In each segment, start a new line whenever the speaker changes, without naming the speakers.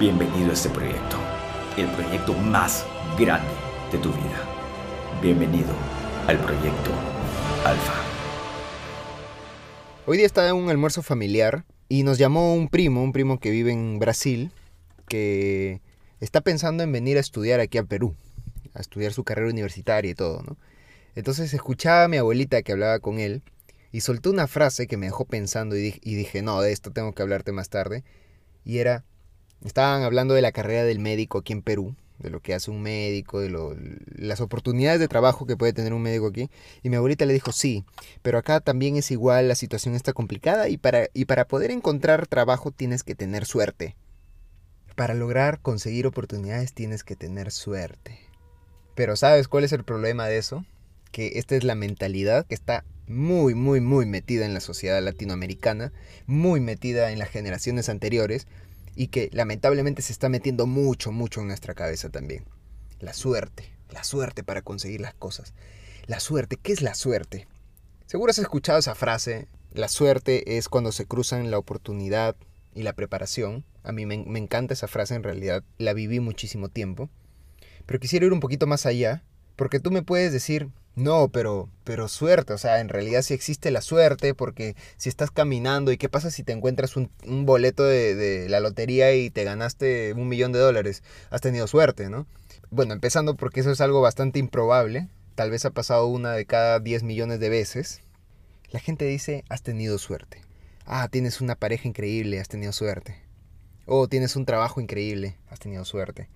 Bienvenido a este proyecto, el proyecto más grande de tu vida. Bienvenido al proyecto Alfa.
Hoy día estaba en un almuerzo familiar y nos llamó un primo, un primo que vive en Brasil, que está pensando en venir a estudiar aquí a Perú, a estudiar su carrera universitaria y todo, ¿no? Entonces escuchaba a mi abuelita que hablaba con él y soltó una frase que me dejó pensando y dije, no, de esto tengo que hablarte más tarde. Y era, estaban hablando de la carrera del médico aquí en Perú, de lo que hace un médico, de las oportunidades de trabajo que puede tener un médico aquí. Y mi abuelita le dijo, sí, pero acá también es igual, la situación está complicada y para, y para poder encontrar trabajo tienes que tener suerte. Para lograr conseguir oportunidades tienes que tener suerte. Pero ¿sabes cuál es el problema de eso? Que esta es la mentalidad que está muy, muy, muy metida en la sociedad latinoamericana, muy metida en las generaciones anteriores y que lamentablemente se está metiendo mucho, mucho en nuestra cabeza también. La suerte, la suerte para conseguir las cosas. La suerte, ¿qué es la suerte? Seguro has escuchado esa frase, la suerte es cuando se cruzan la oportunidad y la preparación. A mí me, me encanta esa frase, en realidad la viví muchísimo tiempo. Pero quisiera ir un poquito más allá, porque tú me puedes decir, no, pero, pero suerte, o sea, en realidad sí existe la suerte, porque si estás caminando y qué pasa si te encuentras un, boleto de, de, la lotería y te ganaste un millón de dólares, has tenido suerte, ¿no? Bueno, empezando porque eso es algo bastante improbable, tal vez ha pasado una de cada 10 millones de veces. La gente dice, has tenido suerte. Ah, tienes una pareja increíble, has tenido suerte. Oh, tienes un trabajo increíble, has tenido suerte.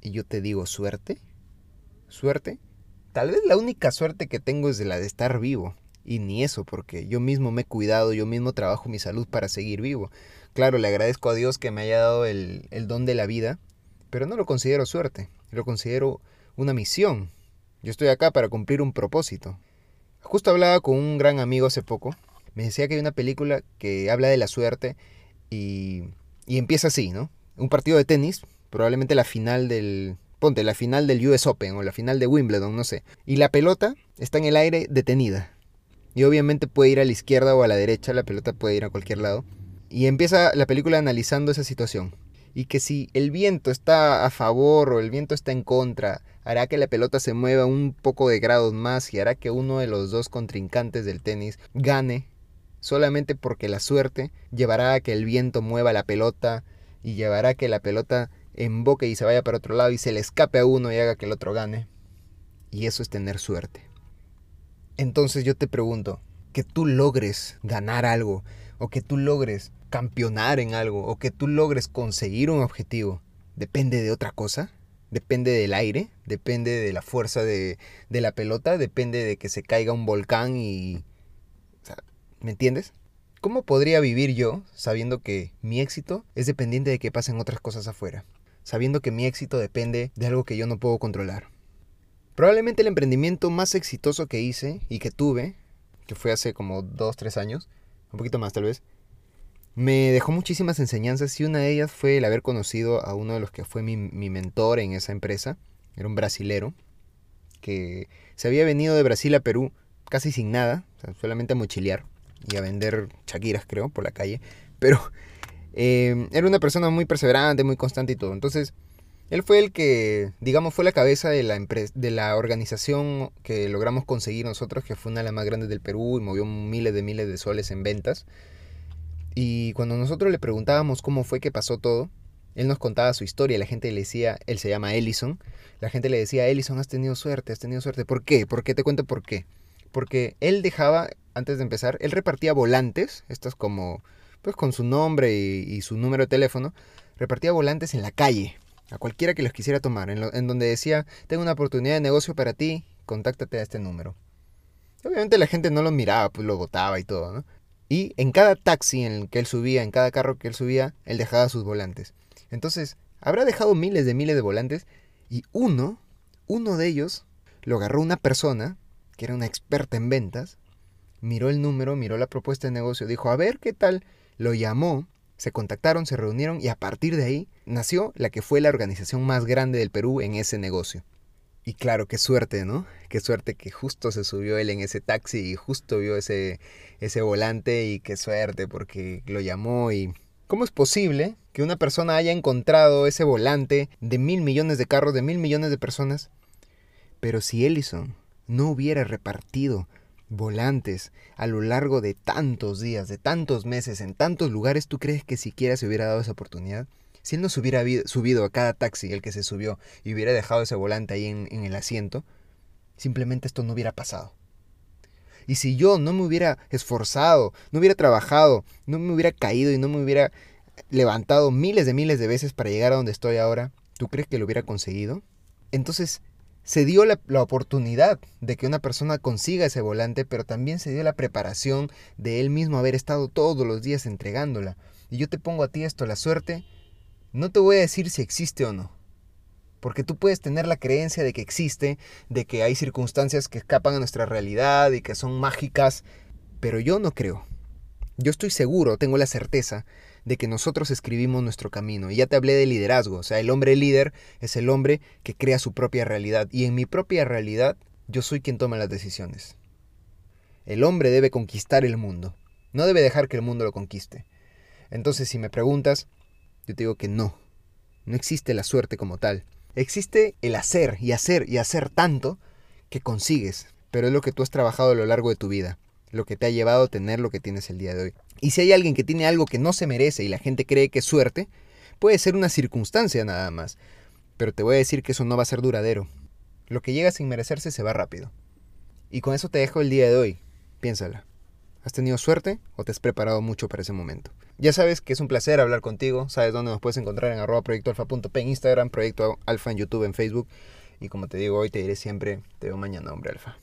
Y yo te digo, ¿suerte? ¿Suerte? Tal vez la única suerte que tengo es la de estar vivo. Y ni eso, porque yo mismo me he cuidado, yo mismo trabajo mi salud para seguir vivo. Claro, le agradezco a Dios que me haya dado el, el don de la vida, pero no lo considero suerte, lo considero una misión. Yo estoy acá para cumplir un propósito. Justo hablaba con un gran amigo hace poco, me decía que hay una película que habla de la suerte y, y empieza así, ¿no? Un partido de tenis, probablemente la final del, ponte la final del US Open o la final de Wimbledon, no sé, y la pelota está en el aire detenida. Y obviamente puede ir a la izquierda o a la derecha, la pelota puede ir a cualquier lado. Y empieza la película analizando esa situación. Y que si el viento está a favor o el viento está en contra, hará que la pelota se mueva un poco de grados más y hará que uno de los dos contrincantes del tenis gane solamente porque la suerte llevará a que el viento mueva la pelota y llevará a que la pelota emboque y se vaya para otro lado y se le escape a uno y haga que el otro gane. Y eso es tener suerte. Entonces yo te pregunto, que tú logres ganar algo, o que tú logres campeonar en algo, o que tú logres conseguir un objetivo, ¿depende de otra cosa? ¿Depende del aire? ¿Depende de la fuerza de, de la pelota? ¿Depende de que se caiga un volcán y... ¿Me entiendes? ¿Cómo podría vivir yo sabiendo que mi éxito es dependiente de que pasen otras cosas afuera? Sabiendo que mi éxito depende de algo que yo no puedo controlar. Probablemente el emprendimiento más exitoso que hice y que tuve, que fue hace como 2, 3 años, un poquito más tal vez, me dejó muchísimas enseñanzas y una de ellas fue el haber conocido a uno de los que fue mi, mentor en esa empresa. Era un brasilero que se había venido de Brasil a Perú casi sin nada, solamente a mochilear y a vender chaquiras creo por la calle, pero Em, era una persona muy perseverante, muy constante y todo. Entonces, él fue el que, digamos, fue la cabeza de la, de la organización que logramos conseguir nosotros, que fue una de las más grandes del Perú y movió miles de miles de soles en ventas. Y cuando nosotros le preguntábamos cómo fue que pasó todo, él nos contaba su historia. La gente le decía, él se llama Ellison. La gente le decía, Ellison, has tenido suerte, has tenido suerte. ¿Por qué? ¿Por qué? Te cuento por qué. Porque él dejaba, antes de empezar, él repartía volantes, estas como pues con su nombre y, su número de teléfono, repartía volantes en la calle, a cualquiera que los quisiera tomar, en, donde decía, tengo una oportunidad de negocio para ti, contáctate a este número. Obviamente la gente no lo miraba, pues lo votaba y todo, ¿no? Y en cada taxi en el que él subía, en cada carro que él subía, él dejaba sus volantes. Entonces, habrá dejado miles de miles de volantes y uno, uno de ellos, lo agarró una persona que era una experta en ventas, miró el número, miró la propuesta de negocio, dijo, a ver qué tal lo llamó, se contactaron, se reunieron y a partir de ahí nació la que fue la organización más grande del Perú en ese negocio. Y claro, qué suerte, ¿no? Qué suerte que justo se subió él en ese taxi y justo vio ese, ese volante y qué suerte porque lo llamó y ¿Cómo es posible que una persona haya encontrado ese volante de mil millones de carros, de mil millones de personas? Pero si Ellison no hubiera repartido volantes a lo largo de tantos días, de tantos meses, en tantos lugares, ¿tú crees que siquiera se hubiera dado esa oportunidad? Si él no se hubiera subido a cada taxi, el que se subió, y hubiera dejado ese volante ahí en, en el asiento, simplemente esto no hubiera pasado. Y si yo no me hubiera esforzado, no hubiera trabajado, no me hubiera caído y no me hubiera levantado miles de miles de veces para llegar a donde estoy ahora, ¿tú crees que lo hubiera conseguido? Entonces, se dio la, oportunidad de que una persona consiga ese volante, pero también se dio la preparación de él mismo haber estado todos los días entregándola. Y yo te pongo a ti esto, la suerte, no te voy a decir si existe o no. Porque tú puedes tener la creencia de que existe, de que hay circunstancias que escapan a nuestra realidad y que son mágicas, pero yo no creo. Yo estoy seguro, tengo la certeza de que nosotros escribimos nuestro camino. Y ya te hablé de liderazgo, o sea, el hombre líder es el hombre que crea su propia realidad. Y en mi propia realidad, yo soy quien toma las decisiones. El hombre debe conquistar el mundo, no debe dejar que el mundo lo conquiste. Entonces, si me preguntas, yo te digo que no, no existe la suerte como tal. Existe el hacer y hacer y hacer tanto que consigues, pero es lo que tú has trabajado a lo largo de tu vida lo que te ha llevado a tener lo que tienes el día de hoy. Y si hay alguien que tiene algo que no se merece y la gente cree que es suerte, puede ser una circunstancia nada más. Pero te voy a decir que eso no va a ser duradero. Lo que llega sin merecerse se va rápido. Y con eso te dejo el día de hoy. Piénsala. ¿Has tenido suerte o te has preparado mucho para ese momento? Ya sabes que es un placer hablar contigo. Sabes dónde nos puedes encontrar en arroba proyectoalfa.p en Instagram, proyecto alfa en YouTube, en Facebook. Y como te digo hoy, te diré siempre, te veo mañana, hombre alfa.